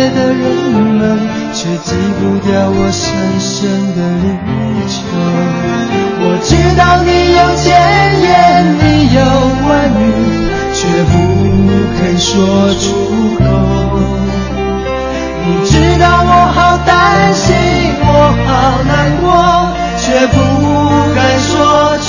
夜的人们却挤不掉我深深的离愁我知道你有千言你有万语却不肯说出口你知道我好担心我好难过却不敢说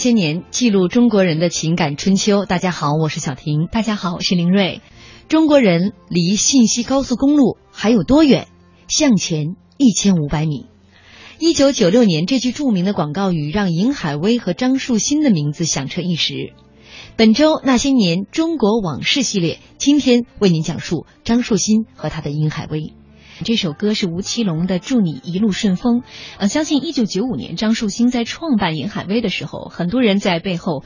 些年，记录中国人的情感春秋。大家好，我是小婷。大家好，我是林瑞。中国人离信息高速公路还有多远？向前一千五百米。一九九六年，这句著名的广告语让尹海威和张树新的名字响彻一时。本周那些年中国往事系列，今天为您讲述张树新和他的尹海威。这首歌是吴奇隆的《祝你一路顺风》。呃，相信一九九五年张树新在创办银海威的时候，很多人在背后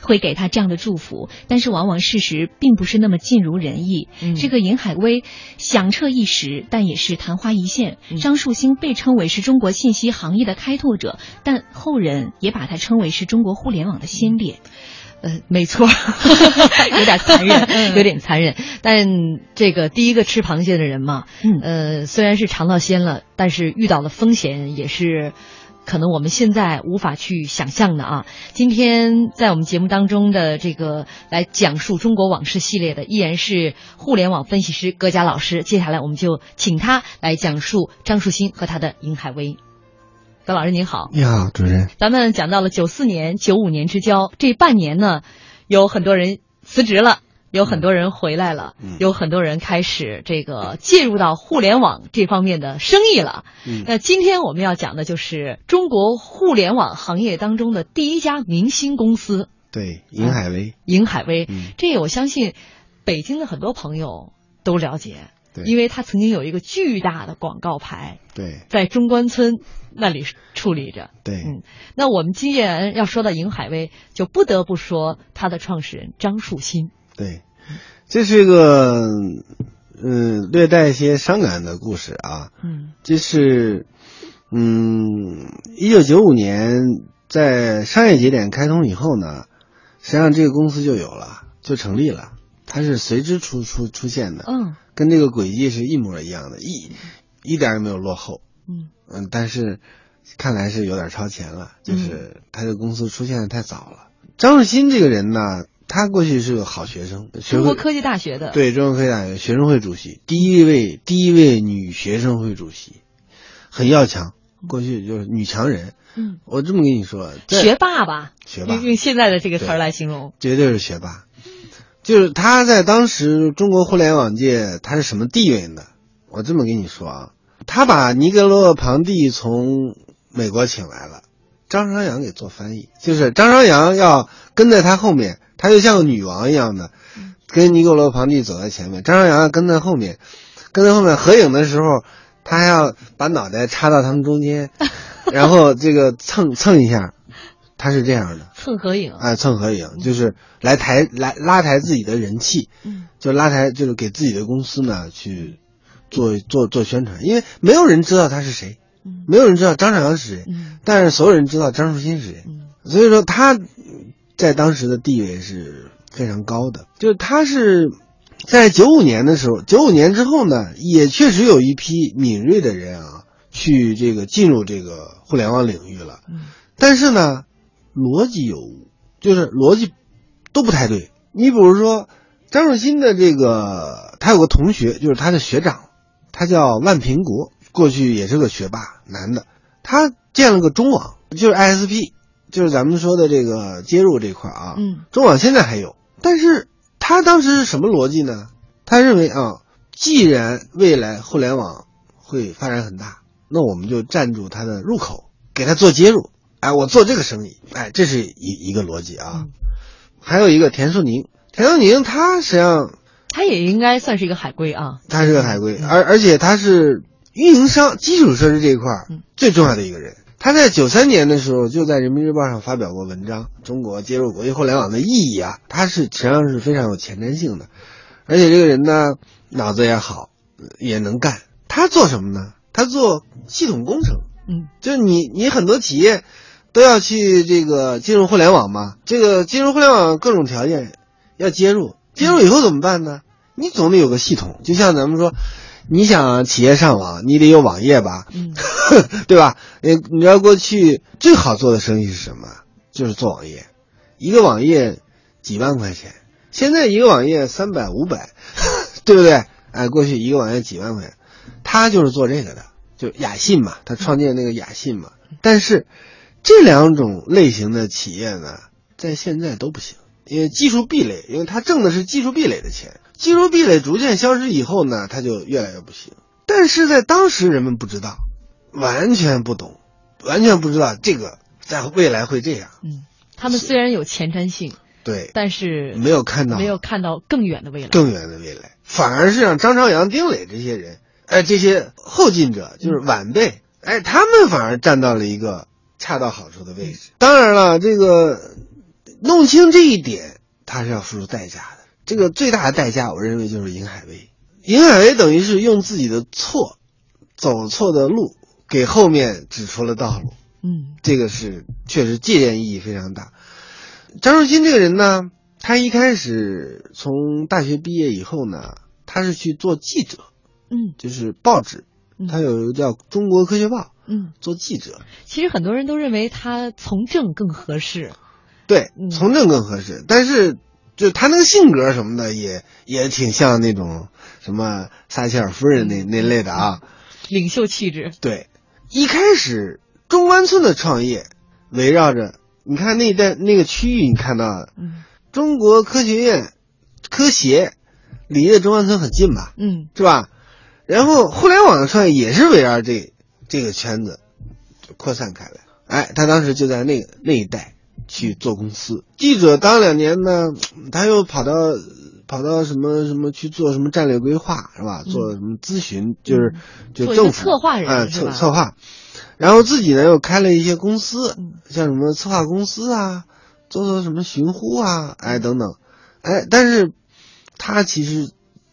会给他这样的祝福，但是往往事实并不是那么尽如人意。这个银海威响彻一时，但也是昙花一现。张树新被称为是中国信息行业的开拓者，但后人也把他称为是中国互联网的先烈。呃，没错，有点残忍，有点残忍。但这个第一个吃螃蟹的人嘛，呃，虽然是尝到鲜了，但是遇到的风险也是可能我们现在无法去想象的啊。今天在我们节目当中的这个来讲述中国往事系列的，依然是互联网分析师葛佳老师。接下来我们就请他来讲述张树新和他的尹海威。葛老师您好，你好，主任。咱们讲到了九四年、九五年之交，这半年呢，有很多人辞职了，有很多人回来了，有很多人开始这个介入到互联网这方面的生意了。那今天我们要讲的就是中国互联网行业当中的第一家明星公司，对，银海威。银海威，这我相信北京的很多朋友都了解。因为他曾经有一个巨大的广告牌，对，在中关村那里处理着。对，嗯，那我们既然要说到银海威，就不得不说他的创始人张树新。对，这是一个嗯略带一些伤感的故事啊。嗯，这是嗯一九九五年在商业节点开通以后呢，实际上这个公司就有了，就成立了，它是随之出出出现的。嗯。跟这个轨迹是一模一样的，一一点也没有落后。嗯。嗯，但是看来是有点超前了，就是他这公司出现的太早了。张树新这个人呢，他过去是个好学生，学中国科技大学的，对中国科技大学学生会主席，第一位第一位女学生会主席，很要强，过去就是女强人。嗯，我这么跟你说，学霸吧，学霸。用用现在的这个词儿来形容，绝对是学霸，就是他在当时中国互联网界他是什么地位呢？我这么跟你说啊，他把尼格罗庞蒂从美国请来了，张朝阳给做翻译，就是张朝阳要跟在他后面，他就像个女王一样的，跟尼格罗庞蒂走在前面，张朝阳要跟在后面，跟在后面合影的时候，他还要把脑袋插到他们中间，然后这个蹭蹭一下，他是这样的。蹭合影，哎，蹭合影就是来抬来拉抬自己的人气，嗯。就拉抬就是给自己的公司呢去做做做宣传，因为没有人知道他是谁，嗯。没有人知道张朝阳是谁，嗯。但是所有人知道张树新是谁，嗯。所以说他在当时的地位是非常高的，就是他是在九五年的时候，九五年之后呢，也确实有一批敏锐的人啊，去这个进入这个互联网领域了，嗯。但是呢，逻辑有误，就是逻辑都不太对。你比如说张树新的这个，他有个同学，就是他的学长，他叫万平国，过去也是个学霸，男的，他建了个中网，就是 ISP，就是咱们说的这个接入这块啊，嗯中网现在还有，但是他当时是什么逻辑呢？他认为啊，既然未来互联网会发展很大，那我们就占住它的入口，给它做接入。哎，我做这个生意，哎，这是一一个逻辑啊。嗯还有一个田树宁，田树宁他实际上他也应该算是一个海归啊，他是个海归，嗯而而且他是运营商基础设施这一块儿嗯最重要的一个人。他在九三年的时候就在人民日报上发表过文章，中国接入国际互联网的意义啊，他是实际上是非常有前瞻性的，而且这个人呢脑子也好，也能干。他做什么呢？他做系统工程，嗯就是你你很多企业都要去这个进入互联网嘛，这个进入互联网各种条件要接入，接入以后怎么办呢？你总得有个系统，就像咱们说，你想企业上网，你得有网页吧，嗯 对吧？你你知道过去最好做的生意是什么？就是做网页，一个网页几万块钱，现在一个网页三百五百，对不对？哎，过去一个网页几万块钱，他就是做这个的，就雅信嘛，他创建那个雅信嘛。但是这两种类型的企业呢，在现在都不行，因为技术壁垒，因为它挣的是技术壁垒的钱，技术壁垒逐渐消失以后呢，它就越来越不行。但是在当时人们不知道，完全不懂，完全不知道这个在未来会这样。嗯，他们虽然有前瞻性，对，但是没有看到没有看到更远的未来。更远的未来，反而是让张朝阳、丁磊这些人，哎，这些后进者就是晚辈，哎，他们反而站到了一个恰到好处的位置。当然了，这个弄清这一点，他是要付出代价的。这个最大的代价，我认为就是尹海威。尹海威等于是用自己的错，走错的路，给后面指出了道路。嗯这个是确实借鉴意义非常大。张树新这个人呢，他一开始从大学毕业以后呢，他是去做记者，嗯就是报纸，嗯他有一个叫《中国科学报》嗯，做记者。其实很多人都认为他从政更合适。对嗯，从政更合适，但是就他那个性格什么的也也挺像那种什么撒切尔夫人那那类的啊。领袖气质，对，一开始中关村的创业围绕着，你看那一带那个区域，你看到了嗯。中国科学院科协离着中关村很近吧，嗯。是吧？然后互联网的创业也是围绕这这个圈子就扩散开来。哎，他当时就在那个那一带去做公司，记者当两年呢，他又跑到跑到什么什么去做什么战略规划是吧？嗯做什么咨询，就是就政府策划人啊，策策划。然后自己呢又开了一些公司，嗯像什么策划公司啊，做做什么寻呼啊，哎等等，哎，但是他其实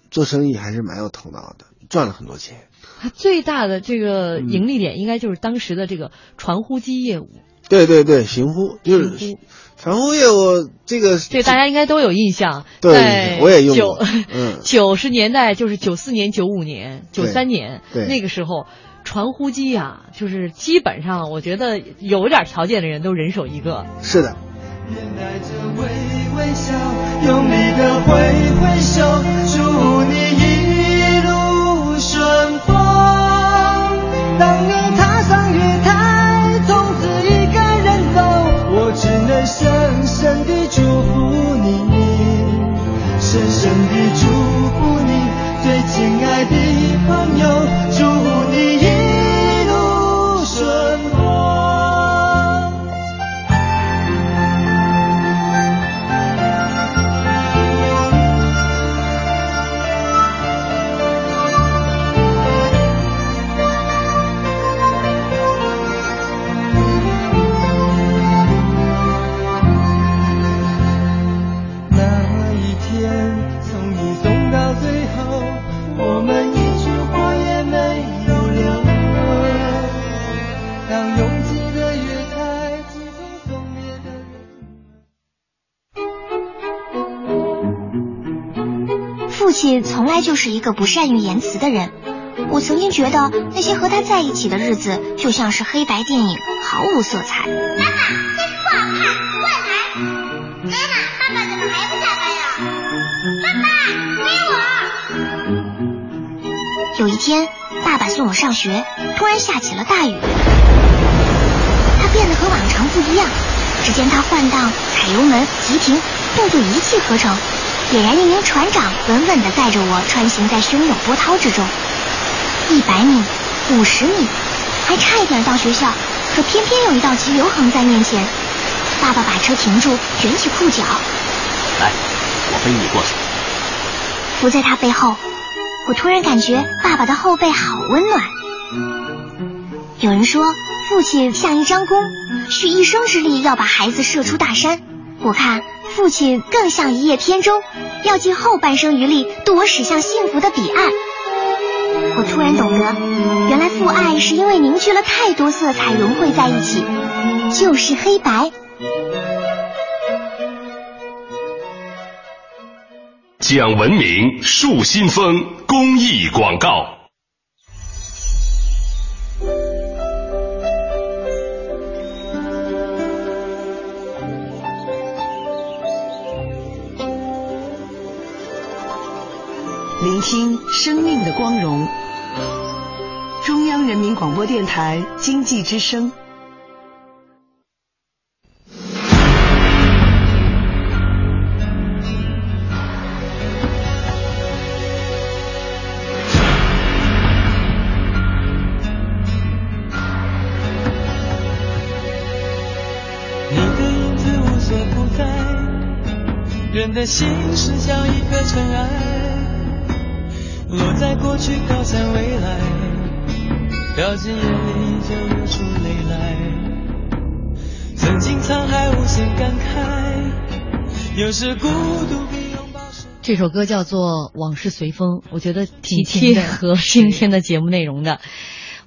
做生意还是蛮有头脑的，赚了很多钱。他最大的这个嗯盈利点应该就是当时的这个传呼机业务。对对对，行呼就是传呼业务，这个这大家应该都有印象。对我也用九过嗯 九十年代就是九四年、九五年、九三年那个时候，传呼机啊，就是基本上我觉得有点条件的人都人手一个。是的，面带着微微笑，用力的挥挥手，深深地就是一个不善于言辞的人。我曾经觉得那些和他在一起的日子就像是黑白电影，毫无色彩。妈妈，这个不好看，换台。妈妈，爸爸怎么还不下班呀？爸爸，给我。有一天，爸爸送我上学，突然下起了大雨。他变得和往常不一样，只见他换挡、踩油门、急停，动作一气呵成，俨然一名船长，稳稳地载着我穿行在汹涌波涛之中。一百米，五十米，还差一点到学校，可偏偏有一道急流横在面前。爸爸把车停住，卷起裤脚，来，我背你过去。伏在他背后，我突然感觉爸爸的后背好温暖。有人说，父亲像一张弓，蓄一生之力要把孩子射出大山。我看父亲更像一叶扁舟，要尽后半生余力渡我驶向幸福的彼岸。我突然懂得，原来父爱是因为凝聚了太多色彩融汇在一起，就是黑白。讲文明树新风公益广告。聆听生命的光荣。中央人民广播电台经济之声。你的影子无所不在，人的心是像一颗尘埃，落在过去，飘向未来，掉进眼里就流出泪来。曾经沧海无限感慨，有时孤独比拥抱深。这首歌叫做《往事随风》，我觉得挺挺贴合今天的节目内容的。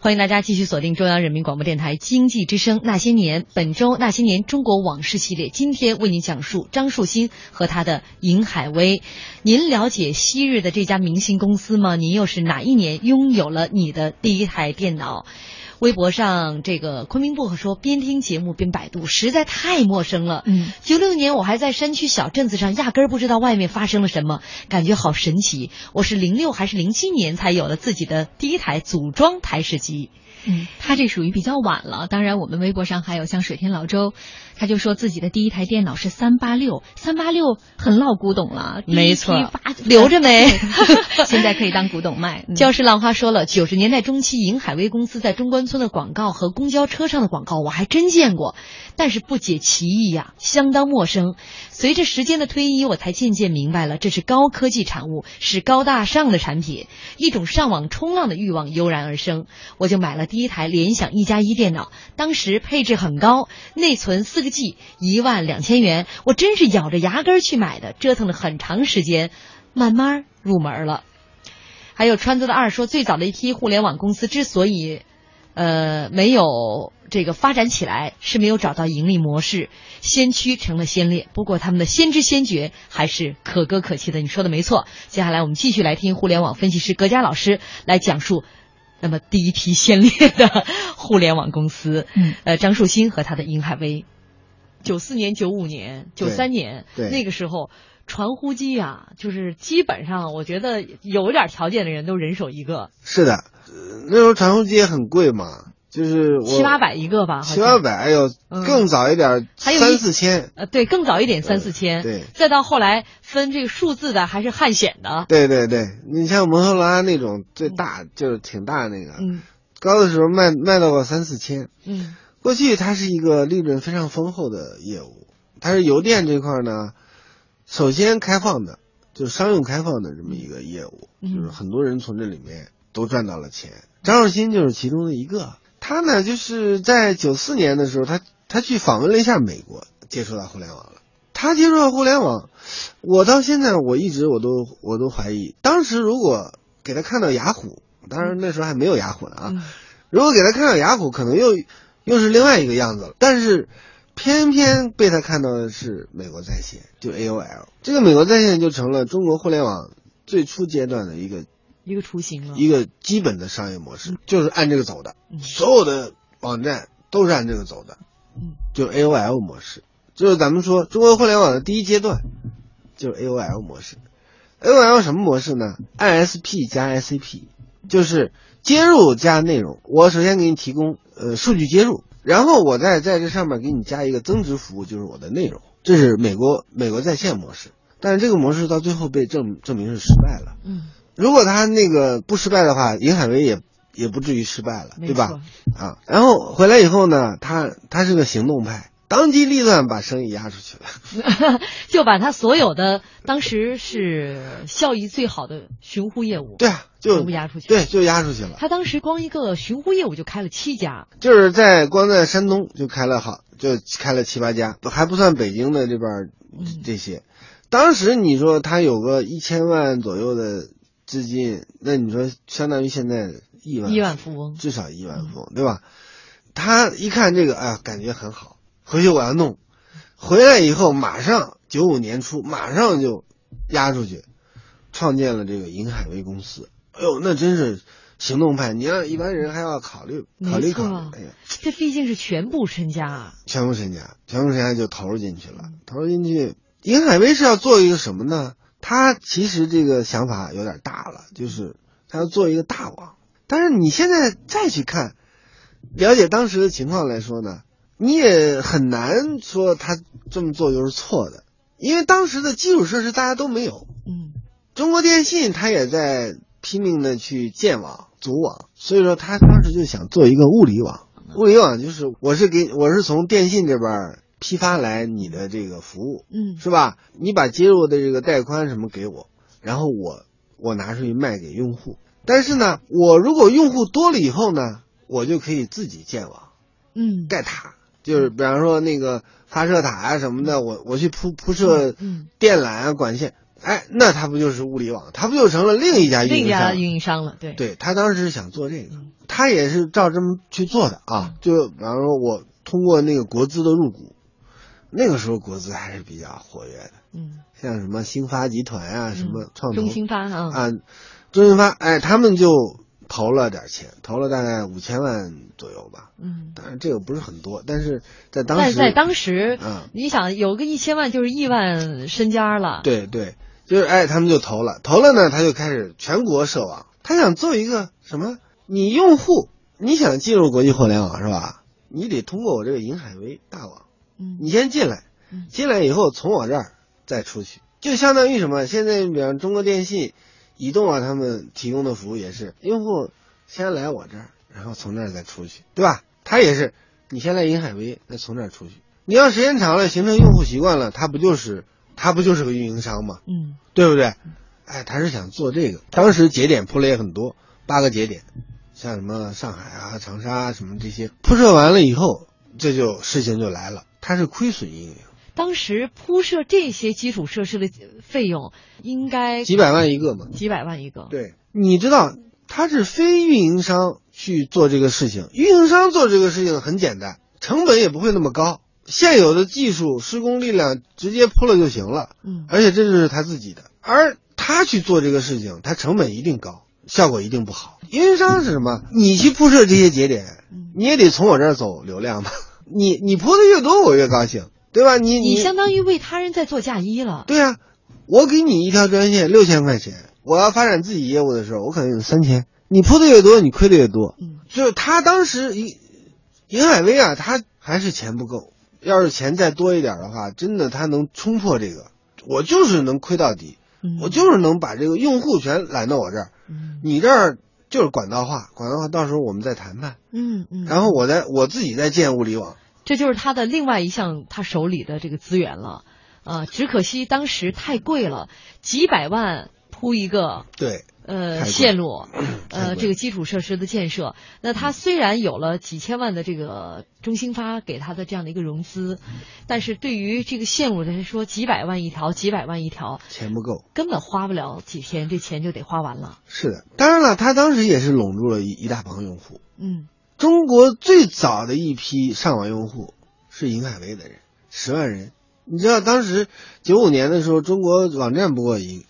欢迎大家继续锁定中央人民广播电台经济之声《那些年》，本周《那些年中国往事》系列，今天为您讲述张树新和他的尹海威。您了解昔日的这家明星公司吗？您又是哪一年拥有了你的第一台电脑？微博上这个昆明薄荷说，边听节目边百度，实在太陌生了。嗯，九六年我还在山区小镇子上，压根儿不知道外面发生了什么，感觉好神奇。我是零六还是零七年才有了自己的第一台组装台式机。嗯，他这属于比较晚了。当然，我们微博上还有像水天老周，他就说自己的第一台电脑是三八六，三八六很老古董了，没错留着没 现在可以当古董卖。嗯教师浪花说了，九十年代中期，银海威公司在中关村的广告和公交车上的广告，我还真见过，但是不解其意呀、相当陌生。随着时间的推移，我才渐渐明白了，这是高科技产物，是高大上的产品，一种上网冲浪的欲望油然而生。我就买了第一台联想一加一电脑，当时配置很高，内存四个 G，一万两千元，我真是咬着牙根儿去买的，折腾了很长时间，慢慢入门了。还有川子的二说，最早的一批互联网公司之所以，呃，没有这个发展起来，是没有找到盈利模式，先驱成了先烈。不过他们的先知先觉还是可歌可泣的。你说的没错。接下来我们继续来听互联网分析师葛佳老师来讲述，那么第一批先烈的 互联网公司，嗯，呃，张树新和他的银海威。九四年、九五年、九三年那个时候，传呼机啊，就是基本上我觉得有一点条件的人都人手一个，是的，呃那时候传呼机也很贵嘛，就是七八百一个吧，七八百，哎呦，嗯更早一点，还有三四千。呃，对，更早一点三四千，对。再到后来分这个数字的还是汉显的，对对对，你像摩托罗拉那种最大就是挺大那个，嗯。高的时候卖卖到过三四千。嗯过去它是一个利润非常丰厚的业务，它是邮电这块呢，首先开放的，就是商用开放的这么一个业务，嗯就是很多人从这里面都赚到了钱。张若欣就是其中的一个，他呢就是在九四年的时候，他他去访问了一下美国，接触到互联网了。他接触到互联网，我到现在我一直我都我都怀疑，当时如果给他看到雅虎，当然那时候还没有雅虎呢啊，嗯如果给他看到雅虎，可能又又是另外一个样子了。但是偏偏被他看到的是美国在线，就 AOL。这个美国在线就成了中国互联网最初阶段的一个一个雏形了，一个基本的商业模式，就是按这个走的。嗯所有的网站都是按这个走的，嗯，就是 AOL 模式，就是咱们说中国互联网的第一阶段，就是 AOL 模式。AOL 什么模式呢？ISP 加 SCP，就是接入加内容。我首先给你提供呃数据接入，然后我再在这上面给你加一个增值服务，就是我的内容。这是美国美国在线模式，但是这个模式到最后被证证明是失败了。嗯，如果他那个不失败的话，银海威也也不至于失败了，对吧？啊，然后回来以后呢，他他是个行动派，当机立断把生意压出去了。就把他所有的当时是效益最好的寻呼业务，对啊，就全部压出去对，就压出去了。他当时光一个寻呼业务就开了七家，就是在光在山东就开了好，就开了七八家，还不算北京的这边这些。当时你说他有个一千万左右的资金，那你说相当于现在亿万亿万富翁至少亿万富翁，对吧？他一看这个，哎呀，感觉很好，回去我要弄。回来以后，马上九五年初，马上就押出去，创建了这个银海威公司。哎呦，那真是行动派，你让一般人还要考虑考虑考虑。哎呀，这毕竟是全部身家啊，全部身家，全部身家就投入进去了。投入进去，银海威是要做一个什么呢？他其实这个想法有点大了，就是他要做一个大网。但是你现在再去看，了解当时的情况来说呢，你也很难说他这么做就是错的，因为当时的基础设施大家都没有。嗯，中国电信它也在拼命的去建网、组网，所以说他当时就想做一个物理网。物理网就是我是给我是从电信这边儿批发来你的这个服务，嗯是吧？你把接入的这个带宽什么给我，然后我我拿出去卖给用户。但是呢，我如果用户多了以后呢，我就可以自己建网。嗯，盖塔，就是比方说那个发射塔啊什么的，我我去铺铺设嗯电缆啊管线，哎，那它不就是物理网？它不就成了另一家运营商？另一家运营商了，对，对他当时是想做这个，他也是照这么去做的啊。就比方说，我通过那个国资的入股，那个时候国资还是比较活跃的，嗯，像什么兴发集团啊，什么创投中兴发啊，啊，中兴发，哎，他们就投了点钱，投了大概五千万左右吧。嗯，当然这个不是很多，但是在当时，但是在当时，嗯，你想有个一千万就是亿万身家了，对对，就是哎，他们就投了，投了呢，他就开始全国设网，他想做一个什么？你用户你想进入国际互联网是吧？你得通过我这个银海威大网，嗯你先进来，进来以后从我这儿再出去，就相当于什么？现在比方中国电信、移动啊，他们提供的服务也是用户先来我这儿，然后从那儿再出去，对吧？他也是你先来银海威，再从这儿出去。你要时间长了，形成用户习惯了，他不就是他不就是个运营商吗？嗯，对不对？哎，他是想做这个。当时节点铺了也很多，八个节点，像什么上海啊、长沙啊什么这些铺设完了以后，这就事情就来了，它是亏损运营，当时铺设这些基础设施的费用应该几百万一个嘛。几百万一个，对，你知道他是非运营商去做这个事情，运营商做这个事情很简单，成本也不会那么高，现有的技术、施工力量直接铺了就行了。嗯，而且这就是他自己的，而他去做这个事情，他成本一定高，效果一定不好。运营商是什么？你去铺设这些节点，你也得从我这儿走流量吧？你你铺的越多，我越高兴。对吧？你你相当于为他人在做嫁衣了。对啊，我给你一条专线六千块钱，我要发展自己业务的时候，我可能有三千。你铺的越多，你亏的越多。嗯，就是他当时银银海威啊，他还是钱不够。要是钱再多一点的话，真的他能冲破这个。我就是能亏到底，嗯我就是能把这个用户全揽到我这儿。嗯你这儿就是管道化，管道化到时候我们再谈判。嗯嗯，然后我再我自己再建物理网。这就是他的另外一项他手里的这个资源了。啊，只可惜当时太贵了，几百万铺一个对，呃线路，呃这个基础设施的建设。那他虽然有了几千万的这个中兴发给他的这样的一个融资，但是对于这个线路来说，几百万一条，几百万一条，钱不够。根本花不了几天，这钱就得花完了。是的，当然了，他当时也是笼住了一一大帮用户。嗯中国最早的一批上网用户是银海威的人，十万人。你知道当时九五年的时候，中国网站不过一，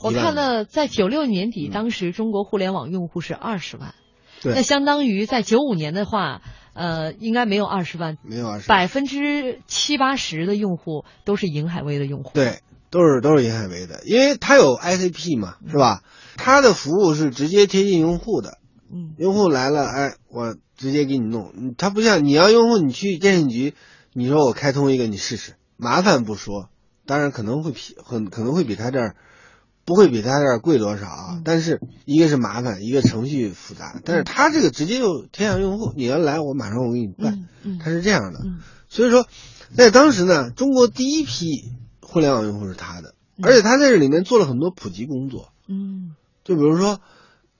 我看了，在九六年底，当时中国互联网用户是二十万，对。那相当于在九五年的话，呃，应该没有二十万，没有二十，百分之七八十的用户都是银海威的用户。对，都是都是银海威的，因为它有 ICP 嘛，是吧？它的服务是直接贴近用户的，嗯。用户来了，哎，我直接给你弄。他不像你要用户，你去电信局，你说我开通一个，你试试，麻烦不说，当然可能会比很可能会比他这儿不会比他这儿贵多少啊，但是一个是麻烦，一个程序复杂，但是他这个直接就天向用户，你要来，我马上我给你办，嗯嗯。他是这样的。嗯。所以说，在当时呢，中国第一批互联网用户是他的，嗯。而且他在这里面做了很多普及工作。嗯。就比如说，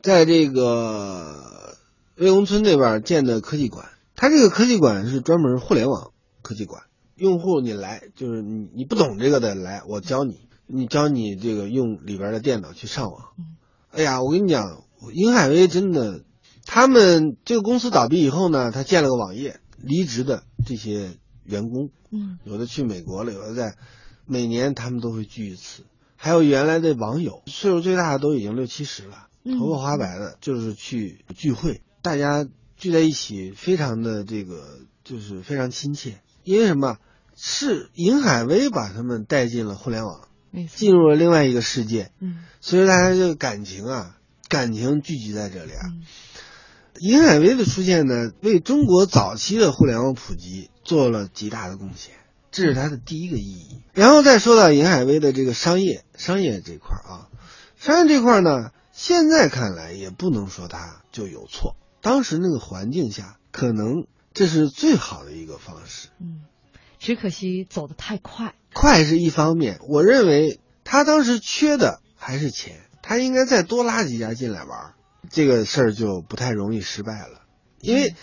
在这个魏公村那边建的科技馆，它这个科技馆是专门互联网科技馆，用户你来就是你你不懂这个的来，我教你，你教你这个用里边的电脑去上网。哎呀，我跟你讲，银海威真的，他们这个公司倒闭以后呢，他建了个网页，离职的这些员工，嗯有的去美国了，有的在，每年他们都会聚一次。还有原来的网友，岁数最大的都已经六七十了，嗯头发花白的，就是去聚会，大家聚在一起，非常的这个就是非常亲切。因为什么？是尹海威把他们带进了互联网，进入了另外一个世界，嗯所以大家这个感情啊，感情聚集在这里啊。嗯银海威的出现呢，为中国早期的互联网普及做了极大的贡献，这是他的第一个意义。然后再说到尹海威的这个商业商业这块啊，商业这块呢，现在看来也不能说他就有错。当时那个环境下，可能这是最好的一个方式。嗯，只可惜走得太快。快是一方面，我认为他当时缺的还是钱，他应该再多拉几家进来玩，这个事儿就不太容易失败了。因为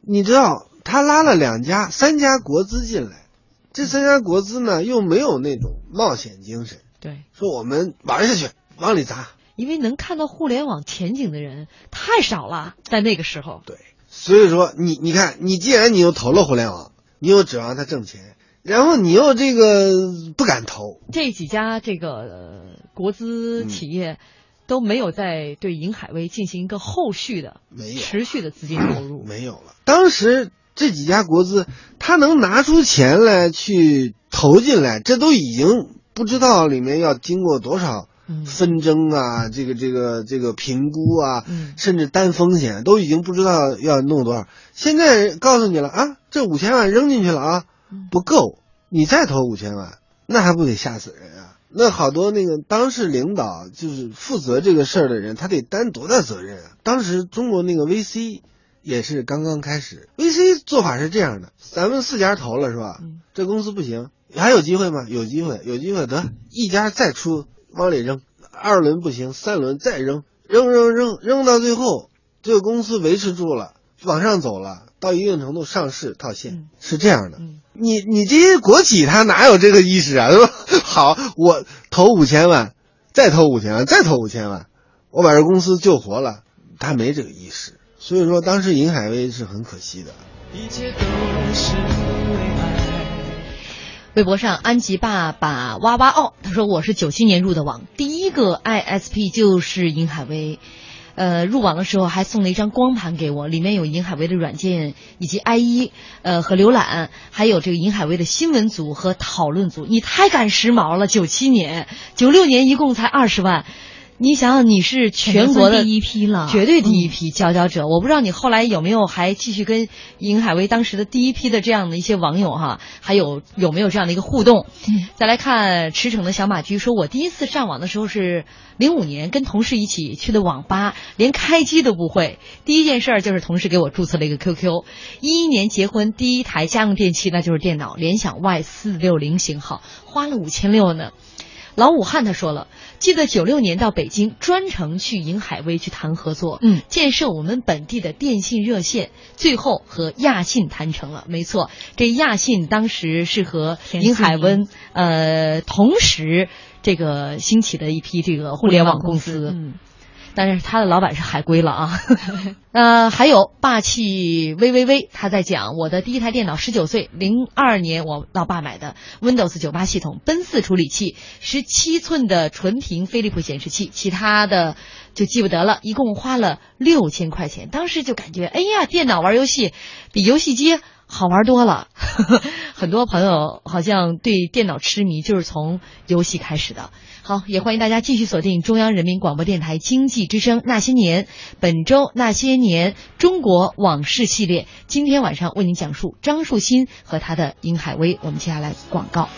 你知道，他拉了两家、三家国资进来，这三家国资呢又没有那种冒险精神，对，说我们玩下去，往里砸。因为能看到互联网前景的人太少了，在那个时候。对，所以说你你看，你既然你又投了互联网，你又指望它挣钱，然后你又这个不敢投，这几家这个、呃、国资企业都没有在对银海威进行一个后续的、没有持续的资金投入。没有了。当时这几家国资，他能拿出钱来去投进来，这都已经不知道里面要经过多少嗯纷争啊，这个这个这个评估啊，嗯甚至担风险，都已经不知道要弄多少。现在告诉你了啊，这五千万扔进去了啊，嗯不够，你再投五千万，那还不得吓死人啊？那好多那个当事领导就是负责这个事儿的人，他得担多大责任啊？当时中国那个 VC 也是刚刚开始，VC 做法是这样的：咱们四家投了是吧？嗯这公司不行，还有机会吗？有机会，有机会，得一家再出往里扔，二轮不行，三轮再扔，扔扔扔扔到最后，这个公司维持住了，往上走了，到一定程度上市套现，嗯是这样的。嗯你你这些国企他哪有这个意识啊？对吧？好，我投五千万，再投五千万，再投五千万，我把这公司救活了，他没这个意识。所以说，当时银海威是很可惜的。一切都是。微博上，安吉爸爸哇哇哦，他说我是九七年入的网，第一个 ISP 就是银海威。呃，入网的时候还送了一张光盘给我，里面有银海威的软件以及 IE，呃和浏览，还有这个银海威的新闻组和讨论组。你太赶时髦了，九七年、九六年一共才二十万。你想想，你是全国的第一批了，绝对第一批佼佼者。我不知道你后来有没有还继续跟尹海威当时的第一批的这样的一些网友哈，还有有没有这样的一个互动？再来看驰骋的小马驹说，我第一次上网的时候是零五年，跟同事一起去的网吧，连开机都不会。第一件事儿就是同事给我注册了一个 QQ。一一年结婚，第一台家用电器那就是电脑，联想 Y 四六零型号，花了五千六呢。老武汉他说了，记得九六年到北京，专程去银海威去谈合作，嗯，建设我们本地的电信热线，最后和亚信谈成了。没错，这亚信当时是和银海温呃同时这个兴起的一批这个互联网公司，嗯。但是他的老板是海归了啊，呃，还有霸气微微微，他在讲我的第一台电脑，十九岁，零二年我老爸买的 Windows 九八系统，奔四处理器，十七寸的纯屏飞利浦显示器，其他的就记不得了，一共花了六千块钱，当时就感觉，哎呀，电脑玩游戏比游戏机。好玩多了，很多朋友好像对电脑痴迷就是从游戏开始的。好，也欢迎大家继续锁定中央人民广播电台经济之声《那些年》，本周《那些年中国往事》系列，今天晚上为您讲述张树新和他的殷海威。我们接下来广告。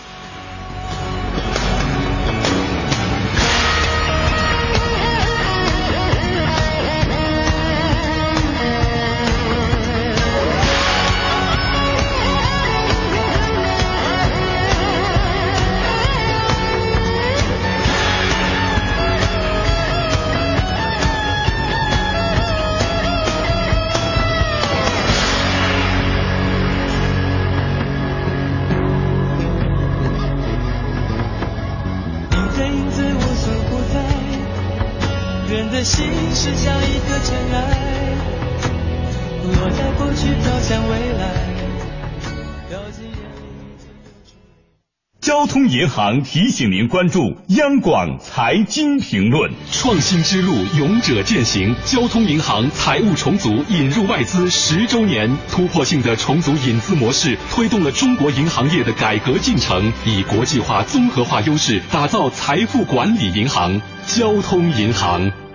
银行提醒您关注央广财经评论。创新之路，勇者践行。交通银行财务重组引入外资十周年，突破性的重组引资模式，推动了中国银行业的改革进程，以国际化、综合化优势，打造财富管理银行——交通银行。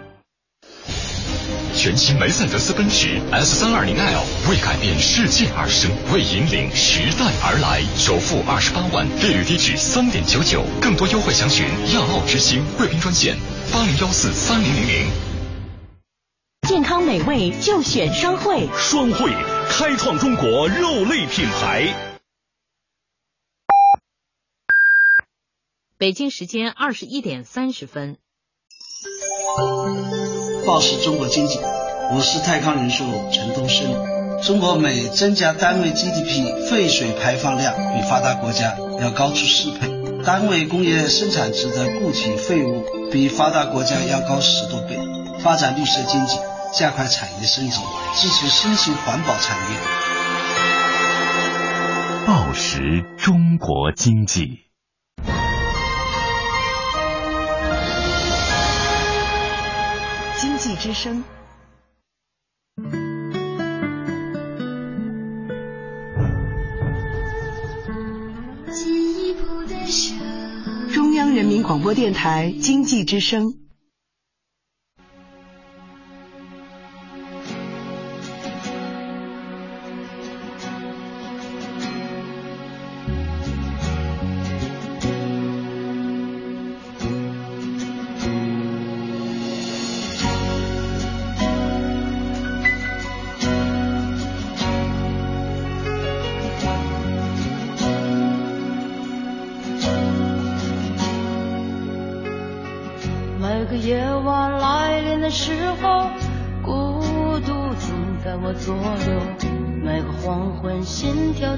全新梅赛德斯奔驰 S 三二零 L 为改变世界而生，为引领时代而来。首付二十八万，利率低至三点九九，更多优惠详询亚奥之星贵宾专线八零幺四三零零零。健康美味就选双汇，双汇开创中国肉类品牌。北京时间二十一点三十分。报时中国经济，我是泰康人寿陈东升。中国每增加单位 GDP，废水排放量比发达国家要高出四倍，单位工业生产值的固体废物比发达国家要高十多倍。发展绿色经济，加快产业升级，支持新型环保产业。报时中国经济。之声，中央人民广播电台经济之声。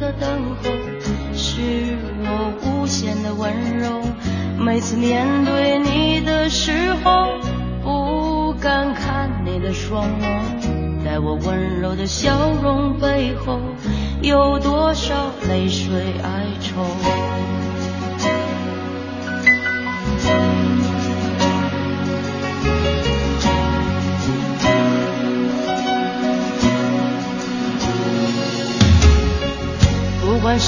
的等候是我无限的温柔。每次面对你的时候不敢看你的双眸在我温柔的笑容背后有多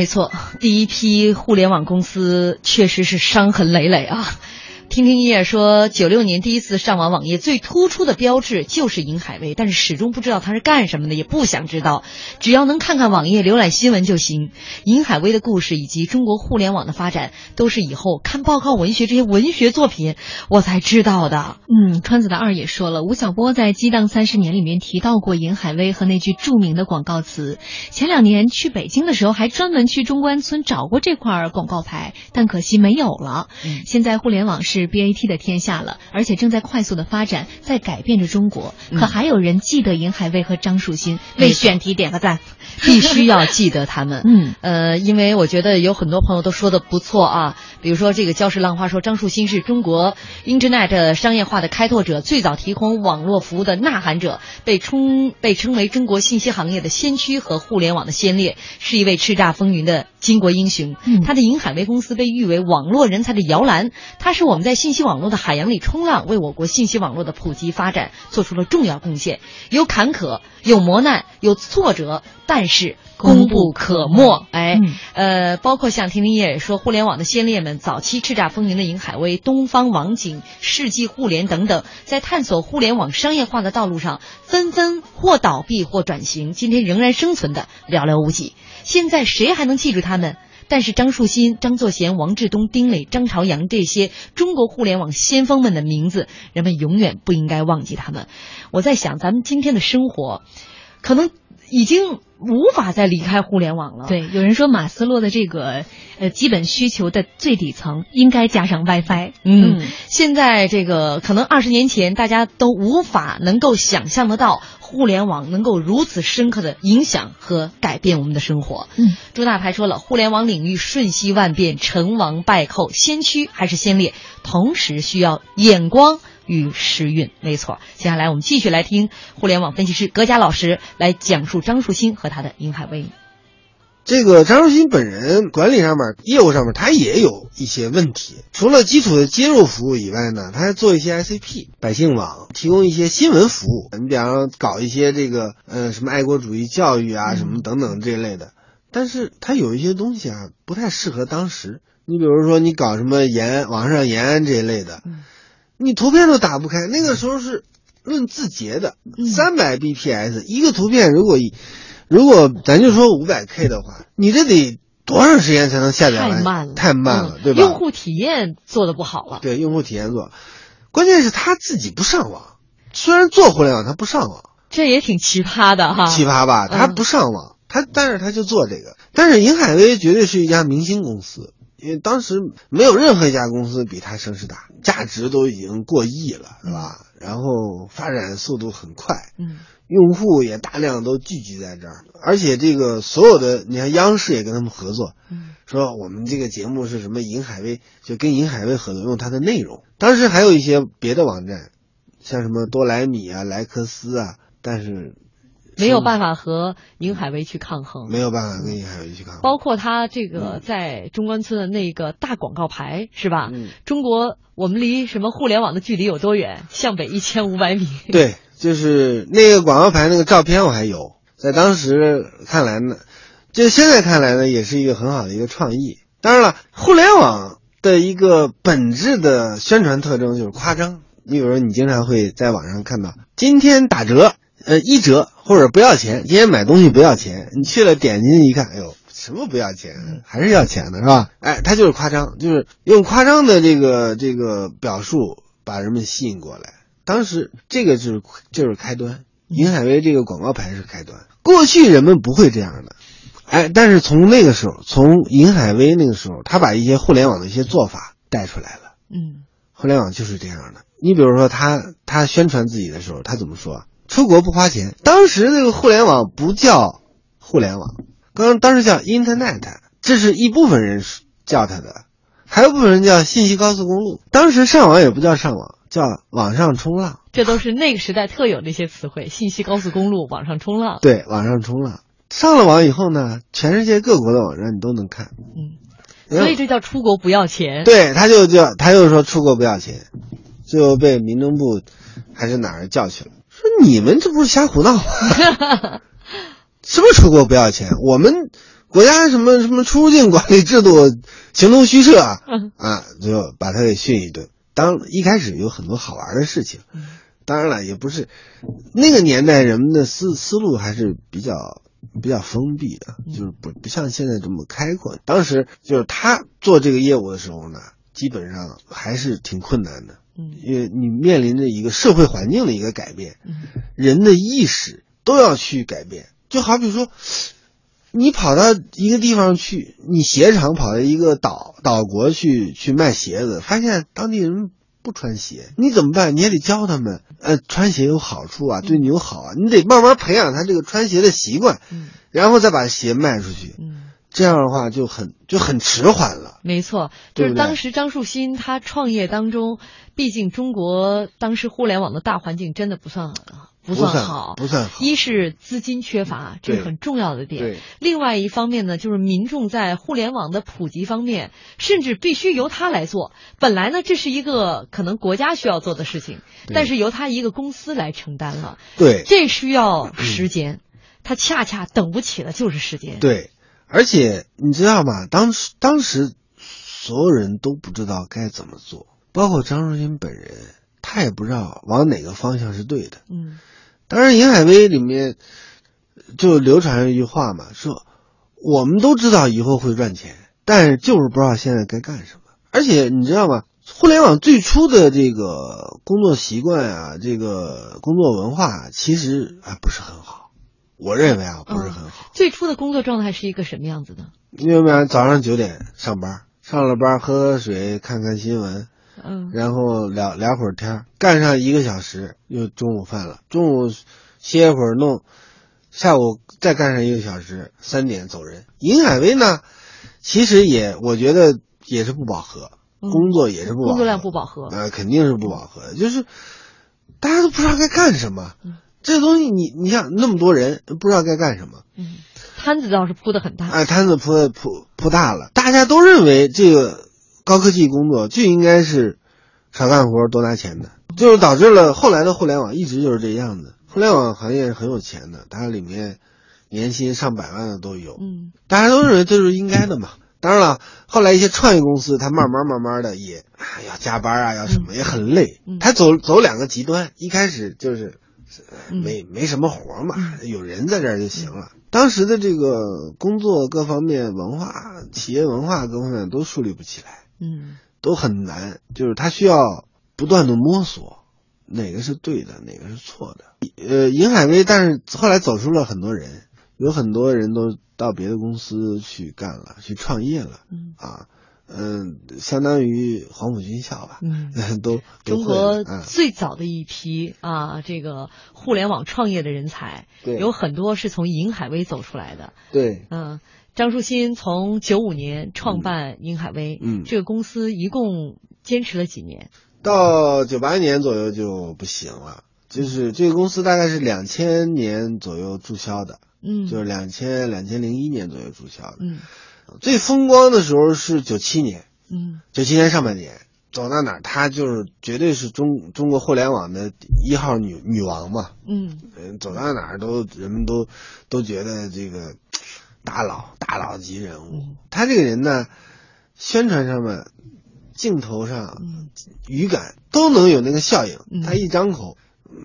没错，第一批互联网公司确实是伤痕累累啊。听听音乐说，九六年第一次上网网页最突出的标志就是银海威，但是始终不知道他是干什么的，也不想知道，只要能看看网页、浏览新闻就行。银海威的故事以及中国互联网的发展，都是以后看报告文学这些文学作品我才知道的。嗯，川子的二也说了，吴晓波在《激荡三十年》里面提到过银海威和那句著名的广告词。前两年去北京的时候，还专门去中关村找过这块广告牌，但可惜没有了。嗯、现在互联网是 BAT 的天下了，而且正在快速的发展，在改变着中国。可还有人记得银海卫和张树新？为选题点个赞，必须要记得他们。嗯，呃，因为我觉得有很多朋友都说的不错啊，比如说这个礁石浪花说张树新是中国 Internet 商业化的开拓者，最早提供网络服务的呐喊者，被称被称为中国信息行业的先驱和互联网的先烈，是一位叱咤风云的巾帼英雄。嗯、他的银海威公司被誉为网络人才的摇篮，他是我们在信息网络的海洋里冲浪，为我国信息网络的普及发展做出了重要贡献。有坎坷，有磨难，有挫折，但是功不可没。哎，嗯、呃，包括像婷婷也说，互联网的先烈们，早期叱咤风云的尹海威、东方网景、世纪互联等等，在探索互联网商业化的道路上，纷纷或倒闭或转型，今天仍然生存的寥寥无几。现在谁还能记住他们？但是张树新、张作贤、王志东、丁磊、张朝阳这些中国互联网先锋们的名字，人们永远不应该忘记他们。我在想，咱们今天的生活，可能已经无法再离开互联网了。对，有人说马斯洛的这个呃基本需求的最底层应该加上 WiFi。嗯，嗯现在这个可能二十年前大家都无法能够想象得到。互联网能够如此深刻的影响和改变我们的生活。嗯，朱大牌说了，互联网领域瞬息万变，成王败寇，先驱还是先烈，同时需要眼光与时运。没错，接下来我们继续来听互联网分析师葛佳老师来讲述张树新和他的银海威。这个张树新本人管理上面、业务上面，他也有一些问题。除了基础的接入服务以外呢，他还做一些 ICP 百姓网，提供一些新闻服务。你比方说搞一些这个呃什么爱国主义教育啊，什么等等这类的。但是他有一些东西啊，不太适合当时。你比如说你搞什么延网上延安这一类的，你图片都打不开。那个时候是论字节的，三百 bps 一个图片，如果一。如果咱就说五百 K 的话，你这得多长时间才能下载完？太慢了，太慢了，嗯、对吧？用户体验做的不好了。对，用户体验做，关键是他自己不上网。虽然做互联网，他不上网，这也挺奇葩的哈。奇葩吧？他不上网，嗯、他但是他就做这个。但是银海威绝对是一家明星公司，因为当时没有任何一家公司比它声势大，价值都已经过亿了，是吧？嗯、然后发展速度很快。嗯。用户也大量都聚集在这儿，而且这个所有的，你看央视也跟他们合作，嗯、说我们这个节目是什么银海威，就跟银海威合作用它的内容。当时还有一些别的网站，像什么多莱米啊、莱克斯啊，但是没有办法和宁海威去抗衡，没有办法跟宁海威去抗衡。包括他这个在中关村的那个大广告牌，是吧？嗯、中国我们离什么互联网的距离有多远？向北一千五百米。对。就是那个广告牌那个照片我还有，在当时看来呢，就现在看来呢，也是一个很好的一个创意。当然了，互联网的一个本质的宣传特征就是夸张。你比如说，你经常会在网上看到今天打折，呃，一折或者不要钱，今天买东西不要钱。你去了点进去一看，哎呦，什么不要钱，还是要钱的是吧？哎，他就是夸张，就是用夸张的这个这个表述把人们吸引过来。当时这个就是就是开端，银海威这个广告牌是开端。过去人们不会这样的，哎，但是从那个时候，从银海威那个时候，他把一些互联网的一些做法带出来了。嗯，互联网就是这样的。你比如说他他宣传自己的时候，他怎么说？出国不花钱。当时那个互联网不叫互联网，刚当时叫 Internet，这是一部分人叫它的，还有部分人叫信息高速公路。当时上网也不叫上网，叫网上冲浪。这都是那个时代特有的一些词汇：信息高速公路、网上冲浪。对，网上冲浪。上了网以后呢，全世界各国的网站你都能看。嗯，所以这叫出国不要钱。对，他就叫他就说出国不要钱，最后被民政部还是哪儿叫去了。说你们这不是瞎胡闹吗？什么出国不要钱？我们国家什么什么出入境管理制度形同虚设啊！啊，就把他给训一顿。当一开始有很多好玩的事情，当然了，也不是那个年代人们的思思路还是比较比较封闭的，就是不不像现在这么开阔。当时就是他做这个业务的时候呢，基本上还是挺困难的。因为你面临着一个社会环境的一个改变，人的意识都要去改变。就好比说，你跑到一个地方去，你鞋厂跑到一个岛岛国去去卖鞋子，发现当地人不穿鞋，你怎么办？你也得教他们，呃，穿鞋有好处啊，对你有好啊，你得慢慢培养他这个穿鞋的习惯，然后再把鞋卖出去。这样的话就很就很迟缓了。没错，就是当时张树新他创业当中，毕竟中国当时互联网的大环境真的不算不算好，不算好。一是资金缺乏，这是很重要的点。另外一方面呢，就是民众在互联网的普及方面，甚至必须由他来做。本来呢，这是一个可能国家需要做的事情，但是由他一个公司来承担了。对，这需要时间，他恰恰等不起的就是时间。对。而且你知道吗？当时当时所有人都不知道该怎么做，包括张树新本人，他也不知道往哪个方向是对的。嗯，当然，《银海威》里面就流传一句话嘛，说我们都知道以后会赚钱，但是就是不知道现在该干什么。而且你知道吗？互联网最初的这个工作习惯啊，这个工作文化其实还不是很好。我认为啊，不是很好。最初的工作状态是一个什么样子的？因为早上九点上班，上了班喝喝水，看看新闻，嗯，然后聊聊会儿天，干上一个小时，又中午饭了。中午歇一会儿，弄下午再干上一个小时，三点走人。尹海威呢，其实也我觉得也是不饱和，工作也是不工作量不饱和，呃，肯定是不饱和，就是大家都不知道该干什么。这东西你你像那么多人不知道该干什么，嗯，摊子倒是铺的很大，哎，摊子铺的铺铺大了，大家都认为这个高科技工作就应该是少干活多拿钱的，就是导致了后来的互联网一直就是这样子。互联网行业是很有钱的，它里面年薪上百万的都有，嗯，大家都认为这是应该的嘛。当然了，后来一些创业公司，它慢慢慢慢的也要加班啊，要什么也很累，它走走两个极端，一开始就是。没没什么活嘛，有人在这儿就行了。当时的这个工作各方面文化、企业文化各方面都树立不起来，嗯，都很难。就是他需要不断的摸索，哪个是对的，哪个是错的。呃，尹海威，但是后来走出了很多人，有很多人都到别的公司去干了，去创业了，啊。嗯，相当于黄埔军校吧，嗯，都 中国最早的一批啊，这个互联网创业的人才，对，有很多是从银海威走出来的，对，嗯，张树新从九五年创办银海威，嗯，这个公司一共坚持了几年？到九八年左右就不行了，就是这个公司大概是两千年左右注销的，嗯，就是两千两千零一年左右注销的，嗯。最风光的时候是九七年，嗯，九七年上半年，走到哪儿，她就是绝对是中中国互联网的一号女女王嘛，嗯，走到哪儿都人们都都觉得这个大佬大佬级人物。她这个人呢，宣传上面、镜头上、语感都能有那个效应。她一张口，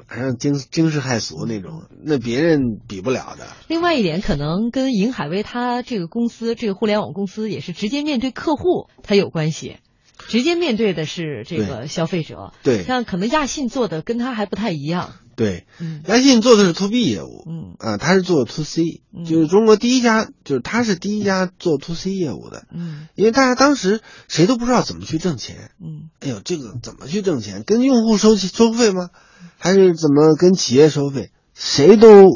马上惊惊世骇俗那种，那别人比不了的。另外一点，可能跟银海威他这个公司，这个互联网公司也是直接面对客户，他有关系。直接面对的是这个消费者，对，像可能亚信做的跟他还不太一样。对，嗯，亚信做的是 to B 业务，嗯。啊，他是做 to C，就是中国第一家，就是他是第一家做 to C 业务的，嗯，因为大家当时谁都不知道怎么去挣钱，嗯，哎呦，这个怎么去挣钱？跟用户收收费吗？还是怎么跟企业收费？谁都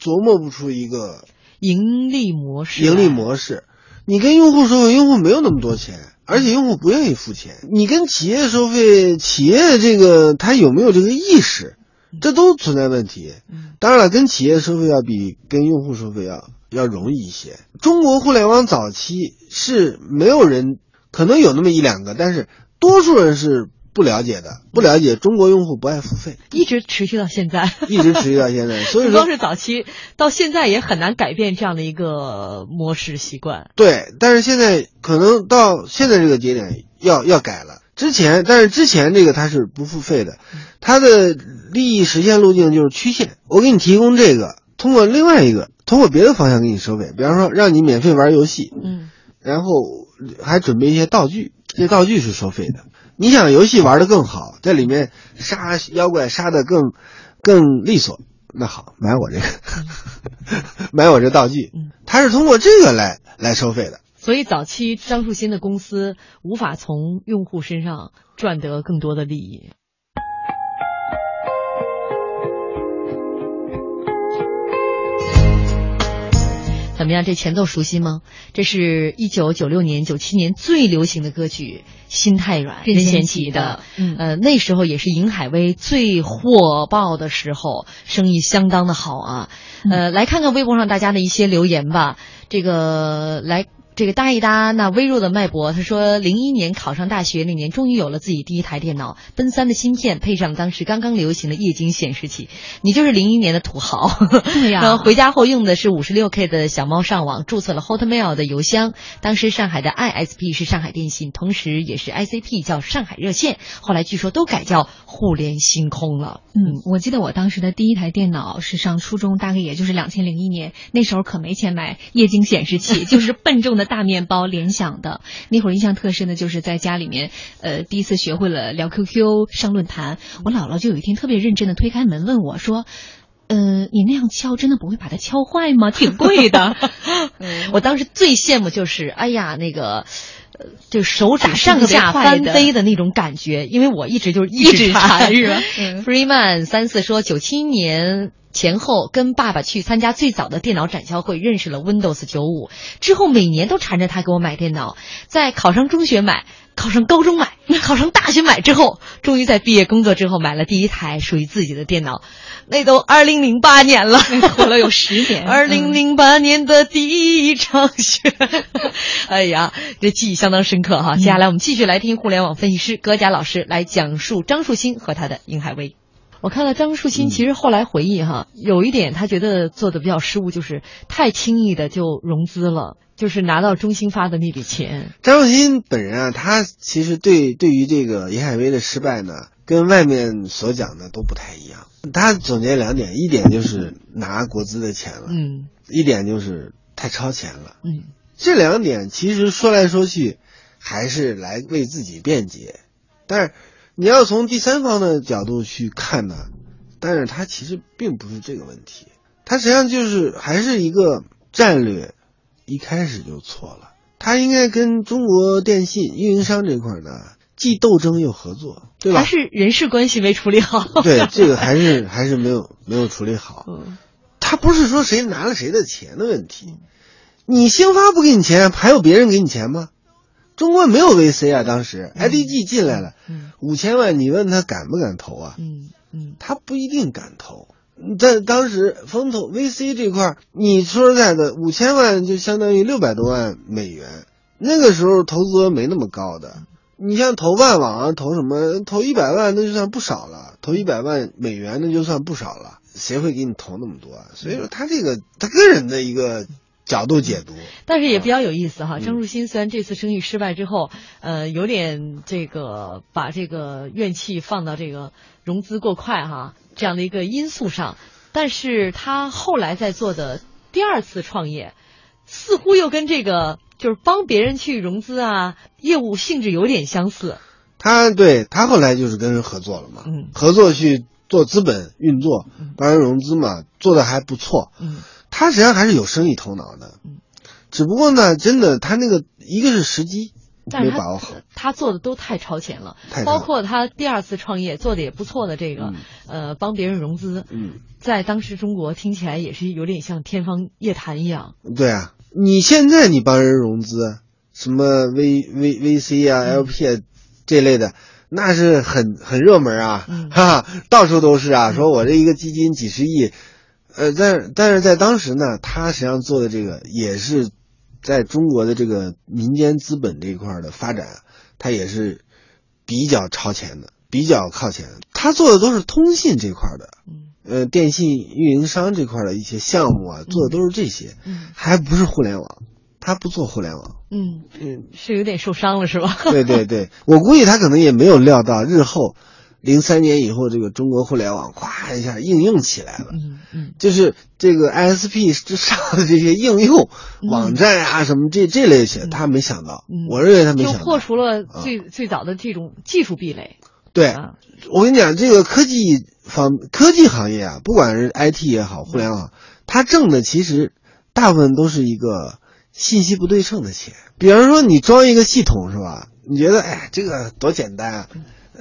琢磨不出一个盈利模式。盈利模式，你跟用户收费，用户没有那么多钱。而且用户不愿意付钱，你跟企业收费，企业这个他有没有这个意识，这都存在问题。当然了，跟企业收费要比跟用户收费要要容易一些。中国互联网早期是没有人，可能有那么一两个，但是多数人是不了解的，不了解中国用户不爱付费，一直持续到现在，一直持续到现在。所以说，光是早期到现在也很难改变这样的一个模式习惯。对，但是现在可能到现在这个节点要要改了。之前，但是之前这个它是不付费的，它的利益实现路径就是曲线。我给你提供这个，通过另外一个，通过别的方向给你收费，比方说让你免费玩游戏，嗯，然后还准备一些道具，这些道具是收费的。你想游戏玩的更好，在里面杀妖怪杀的更更利索，那好，买我这个，买我这道具，它是通过这个来来收费的。所以早期张树新的公司无法从用户身上赚得更多的利益。怎么样？这前奏熟悉吗？这是一九九六年、九七年最流行的歌曲《心太软》，任贤齐的。嗯，呃，那时候也是尹海威最火爆的时候，生意相当的好啊。呃，来看看微博上大家的一些留言吧。这个来。这个搭一搭那微弱的脉搏，他说，零一年考上大学那年，终于有了自己第一台电脑，奔三的芯片，配上当时刚刚流行的液晶显示器。你就是零一年的土豪，对呀、然后回家后用的是五十六 K 的小猫上网，注册了 Hotmail 的邮箱。当时上海的 ISP 是上海电信，同时也是 ICP 叫上海热线，后来据说都改叫互联星空了。嗯，我记得我当时的第一台电脑是上初中，大概也就是两千零一年，那时候可没钱买液晶显示器，就是笨重的大面包，联想的。那会儿印象特深的就是在家里面，呃，第一次学会了聊 QQ、上论坛。我姥姥就有一天特别认真的推开门问我说。嗯、呃，你那样敲真的不会把它敲坏吗？挺贵的。嗯、我当时最羡慕就是，哎呀，那个。呃，就手指上下翻飞的那种感觉，因为我一直就是一直缠是吧？Freeman 三四说，九七年前后跟爸爸去参加最早的电脑展销会，认识了 Windows 九五，之后每年都缠着他给我买电脑，在考上中学买，考上高中买，考上大学买之后，终于在毕业工作之后买了第一台属于自己的电脑。那都二零零八年了，活了有十年。二零零八年的第一场雪，哎呀，这记忆相当深刻哈。接下来我们继续来听互联网分析师葛甲老师来讲述张树新和他的英海威。我看到张树新，其实后来回忆哈，有一点他觉得做的比较失误，就是太轻易的就融资了，就是拿到中兴发的那笔钱。张树新本人啊，他其实对对于这个银海威的失败呢。跟外面所讲的都不太一样。他总结两点，一点就是拿国资的钱了，嗯，一点就是太超前了，嗯。这两点其实说来说去，还是来为自己辩解。但是你要从第三方的角度去看呢，但是它其实并不是这个问题，它实际上就是还是一个战略，一开始就错了。他应该跟中国电信运营商这块呢。既斗争又合作，对吧？还是人事关系没处理好。对，这个还是还是没有没有处理好。嗯，他不是说谁拿了谁的钱的问题，你兴发不给你钱，还有别人给你钱吗？中国没有 VC 啊，当时 IDG 进来了，五千万，你问他敢不敢投啊？嗯嗯，他不一定敢投。在当时风投 VC 这块，你说实在的，五千万就相当于六百多万美元，那个时候投资额没那么高的。你像投万网啊投什么投一百万那就算不少了，投一百万美元那就算不少了，谁会给你投那么多啊？所以说他这个他个人的一个角度解读，但是也比较有意思哈。张树新虽然这次生意失败之后，呃，有点这个把这个怨气放到这个融资过快哈。这样的一个因素上，但是他后来在做的第二次创业，似乎又跟这个就是帮别人去融资啊，业务性质有点相似。他对他后来就是跟人合作了嘛，嗯合作去做资本运作，帮人融资嘛，做的还不错。嗯他实际上还是有生意头脑的，只不过呢，真的他那个一个是时机但是他没把握好，他做的都太超前了包括他第二次创业做的也不错的这个，呃，帮别人融资，嗯，在当时中国听起来也是有点像天方夜谭一样。对啊，你现在你帮人融资，什么 V V VC 啊、LP 啊这类的，那是很很热门啊，哈哈，到处都是啊。说我这一个基金几十亿，呃，但是但是在当时呢，他实际上做的这个也是在中国的这个民间资本这一块的发展，他也是比较超前的，比较靠前。他做的都是通信这块的，呃，电信运营商这块的一些项目啊，做的都是这些，还不是互联网，他不做互联网。嗯嗯，是有点受伤了是吧？对对对，我估计他可能也没有料到日后，零三年以后这个中国互联网咵一下应用起来了。嗯嗯，就是这个 ISP 之上的这些应用、网站啊什么这这类些，他没想到。我认为他没想到。就破除了最、最早的这种技术壁垒。对，我跟你讲，这个科技方科技行业啊，不管是 IT 也好，互联网，它挣的其实大部分都是一个信息不对称的钱。比方说，你装一个系统是吧？你觉得哎，这个多简单啊，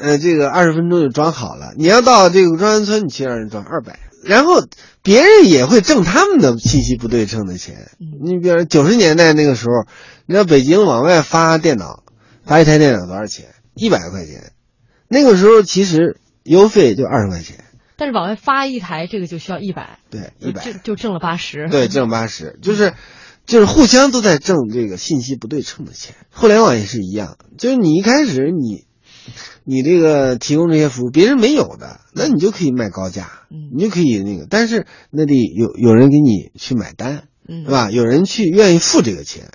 呃，这个二十分钟就装好了。你要到这个中关村，你去让人装二百，然后别人也会挣他们的信息不对称的钱。你比如九十年代那个时候，你知道北京往外发电脑，发一台电脑多少钱？一百块钱。那个时候其实邮费就二十块钱，但是往外发一台，这个就需要一百，对，一百就就挣了八十，对，挣八十，就是就是互相都在挣这个信息不对称的钱。互联网也是一样，就是你一开始你 你这个提供这些服务，别人没有的，那你就可以卖高价，你就可以那个，但是那得有有人给你去买单，嗯。是吧？有人去愿意付这个钱，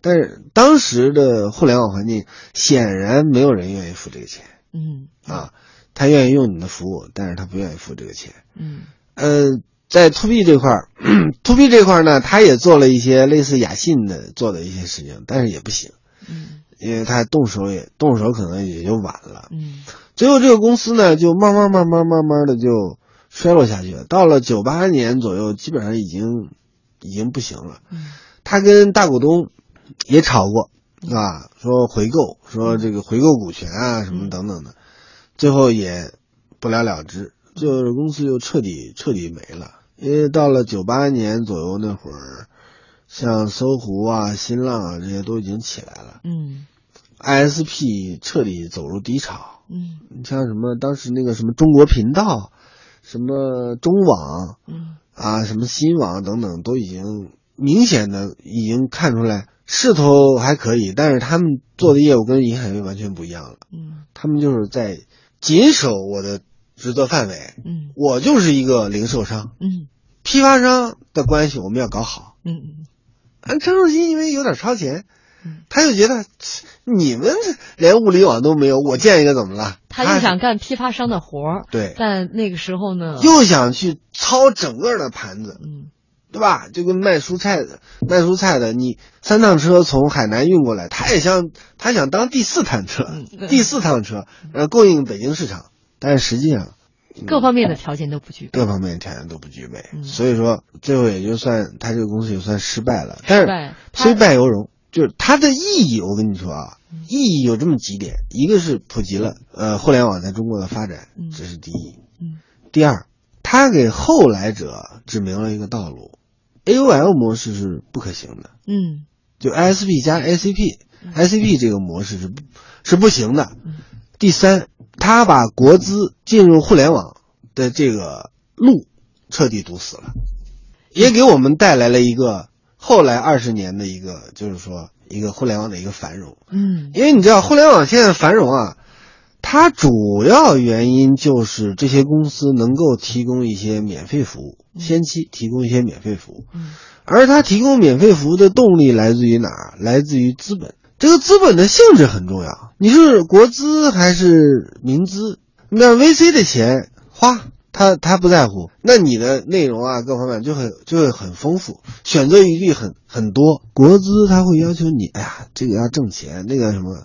但是当时的互联网环境显然没有人愿意付这个钱。嗯。啊，他愿意用你的服务，但是他不愿意付这个钱。嗯。呃，在 to B 这块儿，to B 这块儿呢，他也做了一些类似雅信的做的一些事情，但是也不行，嗯因为他动手也动手可能也就晚了。嗯最后这个公司呢，就慢慢慢慢慢慢的就衰落下去了。到了九八年左右，基本上已经已经不行了。嗯他跟大股东也吵过，啊，说回购，说这个回购股权啊，什么等等的，最后也不了了之，就是公司就彻底彻底没了。因为到了九八年左右那会儿，像搜狐啊、新浪啊这些都已经起来了嗯，ISP 彻底走入低潮。嗯你像什么当时那个什么中国频道，什么中网，嗯啊，什么新网等等，都已经明显的已经看出来势头还可以，但是他们做的业务跟银海威完全不一样了。嗯他们就是在谨守我的职责范围，嗯我就是一个零售商，嗯批发商的关系我们要搞好。嗯嗯啊，陈树新因为有点超前，他就觉得你们这连物理网都没有，我建一个怎么了？他又想干批发商的活儿，对但那个时候呢，又想去操整个的盘子，嗯，对吧？就跟卖蔬菜的，卖蔬菜的，你三趟车从海南运过来，他也想，他想当第四趟车，对第四趟车，然后，供应北京市场，但是实际上各方面的条件都不具备，各方面条件都不具备，所以说最后也就算他这个公司也算失败了。但是虽败犹荣，就是它的意义，我跟你说啊，意义有这么几点：一个是普及了呃互联网在中国的发展，这是第一；嗯。第二，它给后来者指明了一个道路，AOL 模式是不可行的，嗯。就 ISP 加 ACP，ICP 这个模式是不是不行的。第三，他把国资进入互联网的这个路彻底堵死了，也给我们带来了一个后来二十年的一个，就是说一个互联网的一个繁荣。嗯因为你知道，互联网现在繁荣啊，它主要原因就是这些公司能够提供一些免费服务，先期提供一些免费服务，而它提供免费服务的动力来自于哪儿？来自于资本。这个资本的性质很重要，你是国资还是民资？那 VC 的钱花，他他不在乎，那你的内容啊各方面就很就会很丰富，选择余地很很多。国资他会要求你，哎呀，这个要挣钱，那个什么，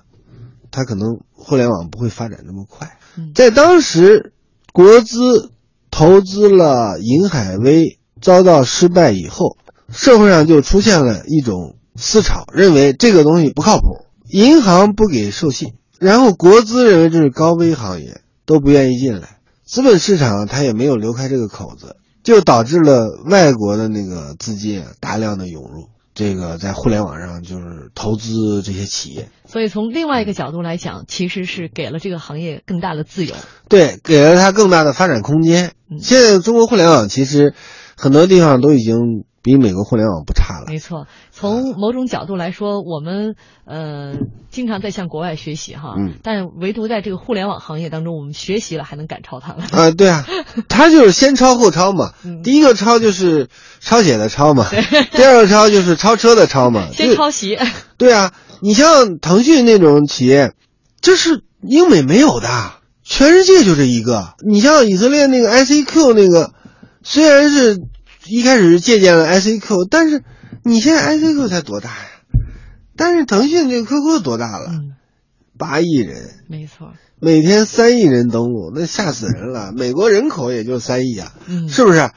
他可能互联网不会发展那么快。在当时，国资投资了银海威遭到失败以后，社会上就出现了一种思潮，认为这个东西不靠谱，银行不给授信，然后国资认为这是高危行业，都不愿意进来。资本市场它也没有留开这个口子，就导致了外国的那个资金啊大量的涌入，这个在互联网上就是投资这些企业。所以从另外一个角度来讲，其实是给了这个行业更大的自由。对，给了它更大的发展空间。现在中国互联网其实很多地方都已经比美国互联网不差了。没错，从某种角度来说，我们呃经常在向国外学习哈，嗯但唯独在这个互联网行业当中，我们学习了还能赶超他们。啊，对啊，他就是先抄后抄嘛。第一个抄就是抄写的抄嘛，第二个抄就是超车的抄嘛。先抄袭。对啊，你像腾讯那种企业，这是英美没有的，全世界就这一个。你像以色列那个 ICQ 那个，虽然是一开始是借鉴了 ICQ，但是你现在 ICQ 才多大呀？但是腾讯这个 QQ 多大了？八亿人，没错，每天三亿人登录，那吓死人了。美国人口也就三亿啊，嗯是不是？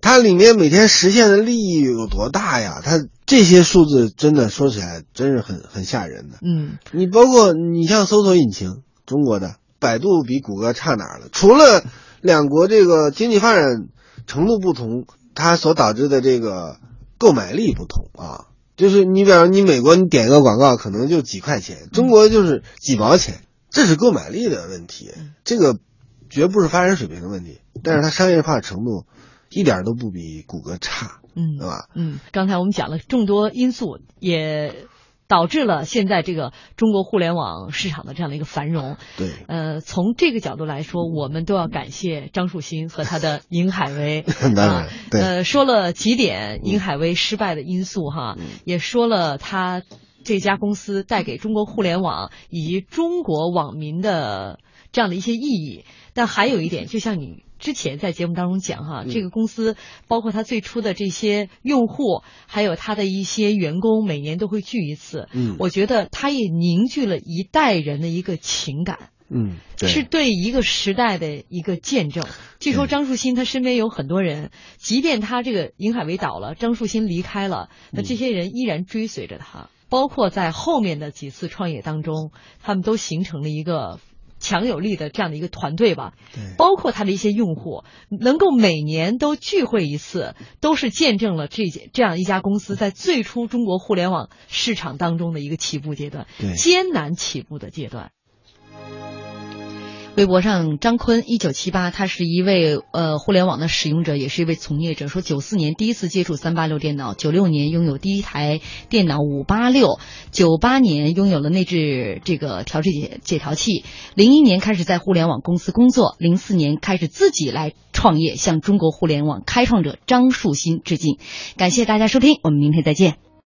它里面每天实现的利益有多大呀？它这些数字真的说起来真是很很吓人的。嗯，你包括你像搜索引擎，中国的百度比谷歌差哪儿了？除了两国这个经济发展程度不同，它所导致的这个购买力不同啊。就是你比方你美国你点一个广告可能就几块钱，中国就是几毛钱，这是购买力的问题，这个绝不是发展水平的问题，但是它商业化程度一点都不比谷歌差，嗯，对吧？嗯，刚才我们讲了众多因素，也导致了现在这个中国互联网市场的这样的一个繁荣。对，呃，从这个角度来说，我们都要感谢张树新和他的银海威。当然，对，呃，说了几点银海威失败的因素哈，也说了他这家公司带给中国互联网以及中国网民的这样的一些意义。但还有一点，就像你之前在节目当中讲哈，这个公司包括他最初的这些用户，还有他的一些员工，每年都会聚一次。嗯我觉得他也凝聚了一代人的一个情感。嗯，对是对一个时代的一个见证。据说张树新他身边有很多人，即便他这个银海威倒了，张树新离开了，那这些人依然追随着他。包括在后面的几次创业当中，他们都形成了一个强有力的这样的一个团队吧。包括他的一些用户能够每年都聚会一次，都是见证了这这样一家公司在最初中国互联网市场当中的一个起步阶段，对艰难起步的阶段。微博上，张坤一九七八，他是一位呃互联网的使用者，也是一位从业者。说九四年第一次接触三八六电脑，九六年拥有第一台电脑五八六，九八年拥有了内置这个调制解解调器，零一年开始在互联网公司工作，零四年开始自己来创业，向中国互联网开创者张树新致敬。感谢大家收听，我们明天再见。